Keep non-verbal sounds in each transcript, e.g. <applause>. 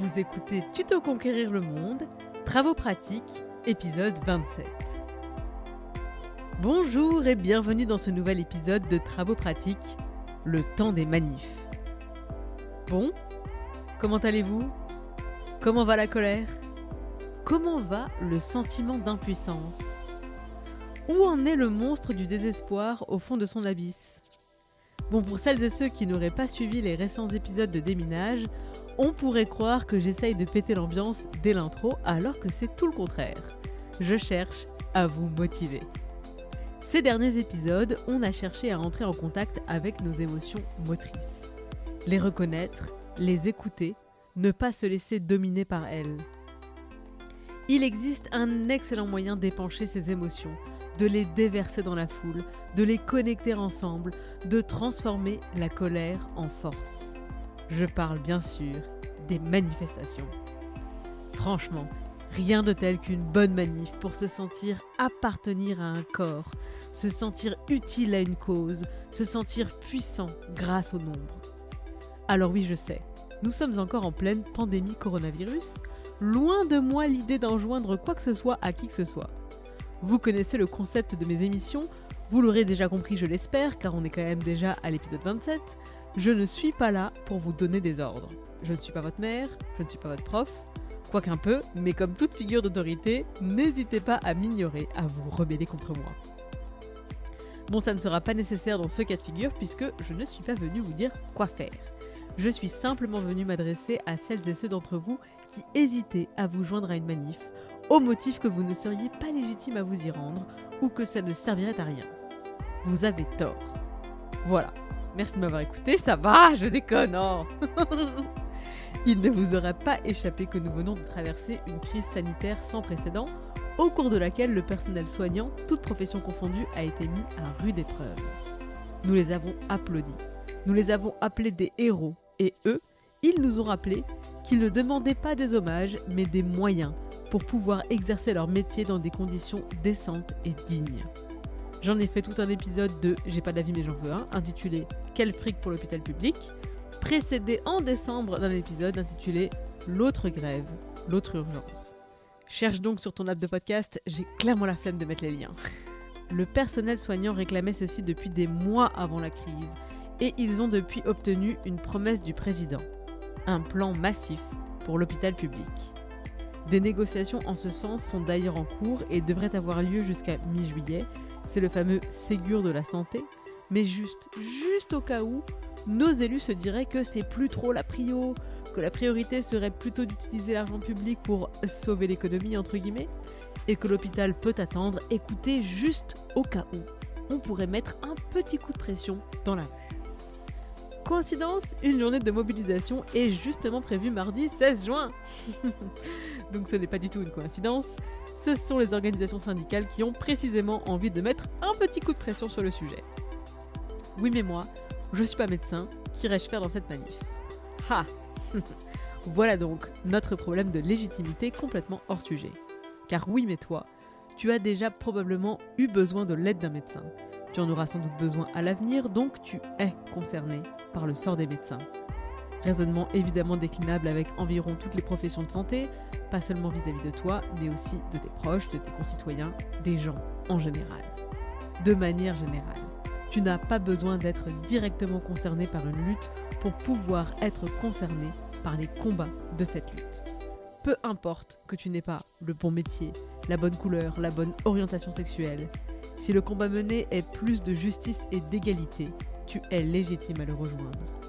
Vous écoutez Tuto Conquérir le Monde, Travaux pratiques, épisode 27. Bonjour et bienvenue dans ce nouvel épisode de Travaux pratiques, le temps des manifs. Bon, comment allez-vous? Comment va la colère? Comment va le sentiment d'impuissance? Où en est le monstre du désespoir au fond de son abysse? Bon, pour celles et ceux qui n'auraient pas suivi les récents épisodes de Déminage, on pourrait croire que j'essaye de péter l'ambiance dès l'intro alors que c'est tout le contraire. Je cherche à vous motiver. Ces derniers épisodes, on a cherché à entrer en contact avec nos émotions motrices. Les reconnaître, les écouter, ne pas se laisser dominer par elles. Il existe un excellent moyen d'épancher ces émotions, de les déverser dans la foule, de les connecter ensemble, de transformer la colère en force. Je parle bien sûr des manifestations. Franchement, rien de tel qu'une bonne manif pour se sentir appartenir à un corps, se sentir utile à une cause, se sentir puissant grâce au nombre. Alors oui, je sais, nous sommes encore en pleine pandémie coronavirus, loin de moi l'idée d'enjoindre quoi que ce soit à qui que ce soit. Vous connaissez le concept de mes émissions, vous l'aurez déjà compris je l'espère, car on est quand même déjà à l'épisode 27, je ne suis pas là pour vous donner des ordres. Je ne suis pas votre mère, je ne suis pas votre prof, quoiqu'un peu, mais comme toute figure d'autorité, n'hésitez pas à m'ignorer, à vous rebeller contre moi. Bon, ça ne sera pas nécessaire dans ce cas de figure puisque je ne suis pas venu vous dire quoi faire. Je suis simplement venu m'adresser à celles et ceux d'entre vous qui hésitaient à vous joindre à une manif, au motif que vous ne seriez pas légitime à vous y rendre ou que ça ne servirait à rien. Vous avez tort. Voilà. Merci de m'avoir écouté, ça va, je déconne. oh. <laughs> Il ne vous aura pas échappé que nous venons de traverser une crise sanitaire sans précédent, au cours de laquelle le personnel soignant, toute profession confondue, a été mis à rude épreuve. Nous les avons applaudis, nous les avons appelés des héros, et eux, ils nous ont rappelé qu'ils ne demandaient pas des hommages, mais des moyens pour pouvoir exercer leur métier dans des conditions décentes et dignes. J'en ai fait tout un épisode de J'ai pas d'avis mais j'en veux un, intitulé Quel fric pour l'hôpital public, précédé en décembre d'un épisode intitulé L'autre grève, l'autre urgence. Cherche donc sur ton app de podcast, j'ai clairement la flemme de mettre les liens. Le personnel soignant réclamait ceci depuis des mois avant la crise, et ils ont depuis obtenu une promesse du président. Un plan massif pour l'hôpital public. Des négociations en ce sens sont d'ailleurs en cours et devraient avoir lieu jusqu'à mi-juillet. C'est le fameux Ségur de la santé. Mais juste, juste au cas où, nos élus se diraient que c'est plus trop la prio, que la priorité serait plutôt d'utiliser l'argent public pour sauver l'économie, entre guillemets, et que l'hôpital peut attendre, écoutez juste au cas où. On pourrait mettre un petit coup de pression dans la rue. Coïncidence, une journée de mobilisation est justement prévue mardi 16 juin. <laughs> Donc ce n'est pas du tout une coïncidence, ce sont les organisations syndicales qui ont précisément envie de mettre un petit coup de pression sur le sujet. Oui mais moi, je suis pas médecin, qu'irais-je faire dans cette manif? Ha <laughs> Voilà donc notre problème de légitimité complètement hors sujet. Car oui mais toi, tu as déjà probablement eu besoin de l'aide d'un médecin. Tu en auras sans doute besoin à l'avenir, donc tu es concerné par le sort des médecins. Raisonnement évidemment déclinable avec environ toutes les professions de santé, pas seulement vis-à-vis de toi, mais aussi de tes proches, de tes concitoyens, des gens en général. De manière générale, tu n'as pas besoin d'être directement concerné par une lutte pour pouvoir être concerné par les combats de cette lutte. Peu importe que tu n'aies pas le bon métier, la bonne couleur, la bonne orientation sexuelle, si le combat mené est plus de justice et d'égalité, tu es légitime à le rejoindre.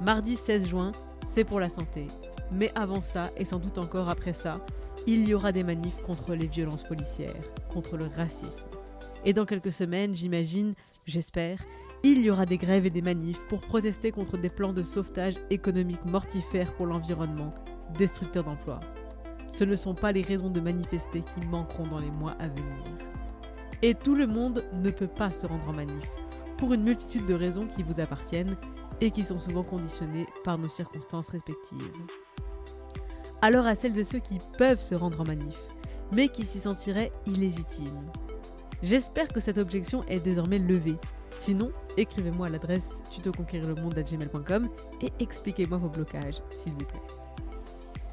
Mardi 16 juin, c'est pour la santé. Mais avant ça, et sans doute encore après ça, il y aura des manifs contre les violences policières, contre le racisme. Et dans quelques semaines, j'imagine, j'espère, il y aura des grèves et des manifs pour protester contre des plans de sauvetage économique mortifères pour l'environnement, destructeurs d'emplois. Ce ne sont pas les raisons de manifester qui manqueront dans les mois à venir. Et tout le monde ne peut pas se rendre en manif, pour une multitude de raisons qui vous appartiennent et qui sont souvent conditionnées par nos circonstances respectives. Alors à celles et ceux qui peuvent se rendre en manif, mais qui s'y sentiraient illégitimes. J'espère que cette objection est désormais levée. Sinon, écrivez-moi à l'adresse tutoconquérirlemonde.gmail.com et expliquez-moi vos blocages, s'il vous plaît.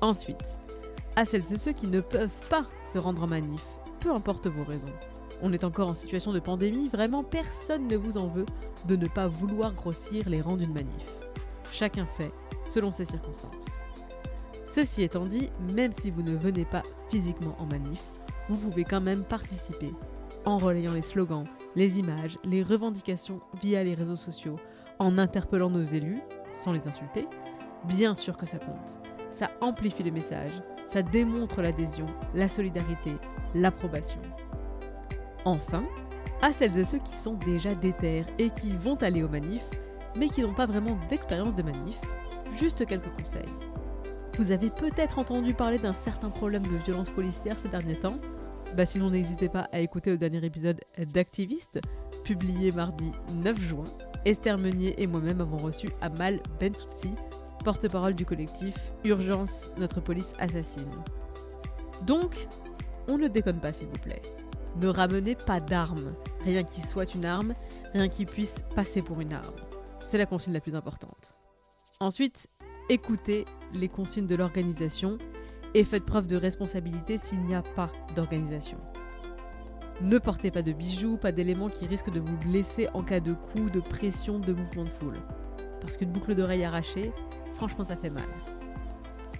Ensuite, à celles et ceux qui ne peuvent pas se rendre en manif, peu importe vos raisons. On est encore en situation de pandémie, vraiment personne ne vous en veut de ne pas vouloir grossir les rangs d'une manif. Chacun fait selon ses circonstances. Ceci étant dit, même si vous ne venez pas physiquement en manif, vous pouvez quand même participer en relayant les slogans, les images, les revendications via les réseaux sociaux, en interpellant nos élus, sans les insulter. Bien sûr que ça compte. Ça amplifie le message, ça démontre l'adhésion, la solidarité, l'approbation. Enfin, à celles et ceux qui sont déjà déterres et qui vont aller aux manifs, mais qui n'ont pas vraiment d'expérience de manif, juste quelques conseils. Vous avez peut-être entendu parler d'un certain problème de violence policière ces derniers temps. Bah sinon n'hésitez pas à écouter le dernier épisode d'Activiste, publié mardi 9 juin. Esther Meunier et moi-même avons reçu Amal Bentoutsi, porte-parole du collectif Urgence, notre police assassine. Donc, on ne déconne pas s'il vous plaît. Ne ramenez pas d'armes, rien qui soit une arme, rien qui puisse passer pour une arme. C'est la consigne la plus importante. Ensuite, écoutez les consignes de l'organisation et faites preuve de responsabilité s'il n'y a pas d'organisation. Ne portez pas de bijoux, pas d'éléments qui risquent de vous blesser en cas de coup, de pression, de mouvement de foule. Parce qu'une boucle d'oreille arrachée, franchement ça fait mal.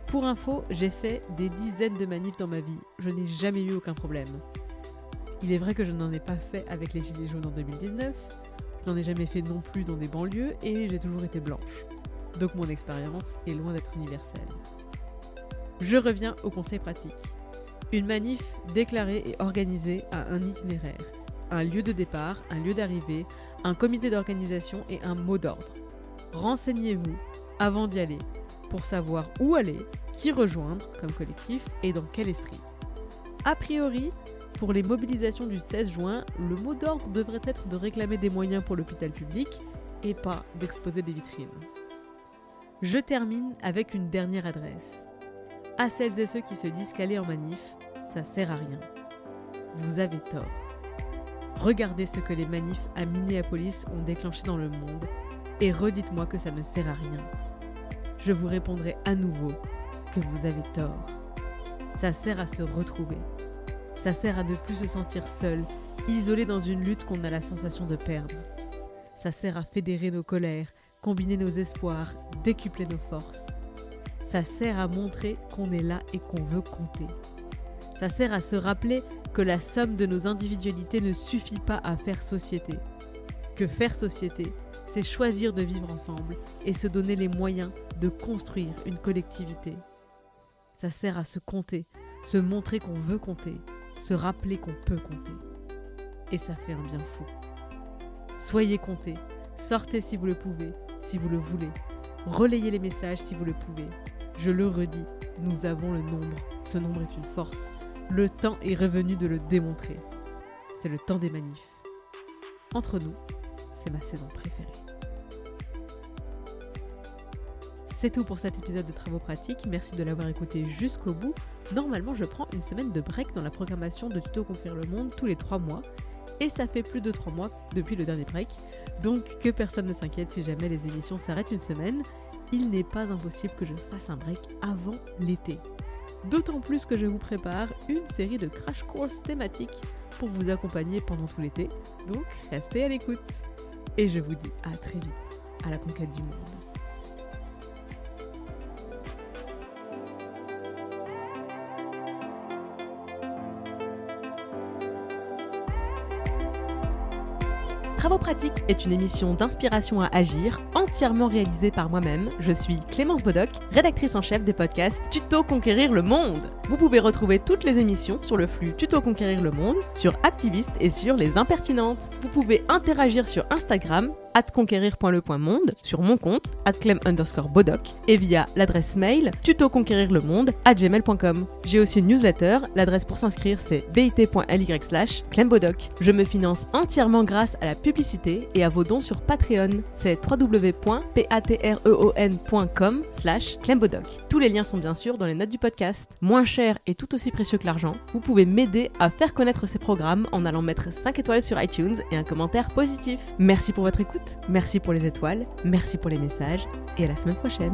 Pour info, j'ai fait des dizaines de manifs dans ma vie. Je n'ai jamais eu aucun problème. Il est vrai que je n'en ai pas fait avec les Gilets jaunes en 2019, je n'en ai jamais fait non plus dans des banlieues et j'ai toujours été blanche. Donc mon expérience est loin d'être universelle. Je reviens au conseil pratique. Une manif déclarée et organisée a un itinéraire, un lieu de départ, un lieu d'arrivée, un comité d'organisation et un mot d'ordre. Renseignez-vous avant d'y aller pour savoir où aller, qui rejoindre comme collectif et dans quel esprit. A priori, pour les mobilisations du 16 juin, le mot d'ordre devrait être de réclamer des moyens pour l'hôpital public et pas d'exposer des vitrines. Je termine avec une dernière adresse. À celles et ceux qui se disent qu'aller en manif, ça sert à rien. Vous avez tort. Regardez ce que les manifs à Minneapolis ont déclenché dans le monde et redites-moi que ça ne sert à rien. Je vous répondrai à nouveau que vous avez tort. Ça sert à se retrouver. Ça sert à ne plus se sentir seul, isolé dans une lutte qu'on a la sensation de perdre. Ça sert à fédérer nos colères, combiner nos espoirs, décupler nos forces. Ça sert à montrer qu'on est là et qu'on veut compter. Ça sert à se rappeler que la somme de nos individualités ne suffit pas à faire société. Que faire société, c'est choisir de vivre ensemble et se donner les moyens de construire une collectivité. Ça sert à se compter, se montrer qu'on veut compter, se rappeler qu'on peut compter. Et ça fait un bien fou. Soyez comptés, sortez si vous le pouvez, si vous le voulez. Relayez les messages si vous le pouvez. Je le redis, nous avons le nombre. Ce nombre est une force. Le temps est revenu de le démontrer. C'est le temps des manifs. Entre nous, c'est ma saison préférée. C'est tout pour cet épisode de Travaux pratiques. Merci de l'avoir écouté jusqu'au bout. Normalement, je prends une semaine de break dans la programmation de Tuto Conquérir le Monde tous les trois mois. Et ça fait plus de trois mois depuis le dernier break. Donc que personne ne s'inquiète si jamais les émissions s'arrêtent une semaine. Il n'est pas impossible que je fasse un break avant l'été. D'autant plus que je vous prépare une série de crash course thématiques pour vous accompagner pendant tout l'été. Donc restez à l'écoute. Et je vous dis à très vite à la conquête du monde. Travaux pratiques est une émission d'inspiration à agir, entièrement réalisée par moi-même. Je suis Clémence Bodoc, rédactrice en chef des podcasts Tuto Conquérir le Monde. Vous pouvez retrouver toutes les émissions sur le flux Tuto Conquérir le Monde, sur Activiste et sur Les Impertinentes. Vous pouvez interagir sur Instagram conquérir.le.monde, sur mon compte, clem underscore bodoc, et via l'adresse mail tutoconquérirlemonde à gmail.com. J'ai aussi une newsletter, l'adresse pour s'inscrire c'est bit.ly slash clembodoc. Je me finance entièrement grâce à la publicité et à vos dons sur Patreon, c'est www.patreon.com slash clembodoc. Tous les liens sont bien sûr dans les notes du podcast. Moins cher et tout aussi précieux que l'argent, vous pouvez m'aider à faire connaître ces programmes en allant mettre 5 étoiles sur iTunes et un commentaire positif. Merci pour votre écoute merci pour les étoiles, merci pour les messages et à la semaine prochaine.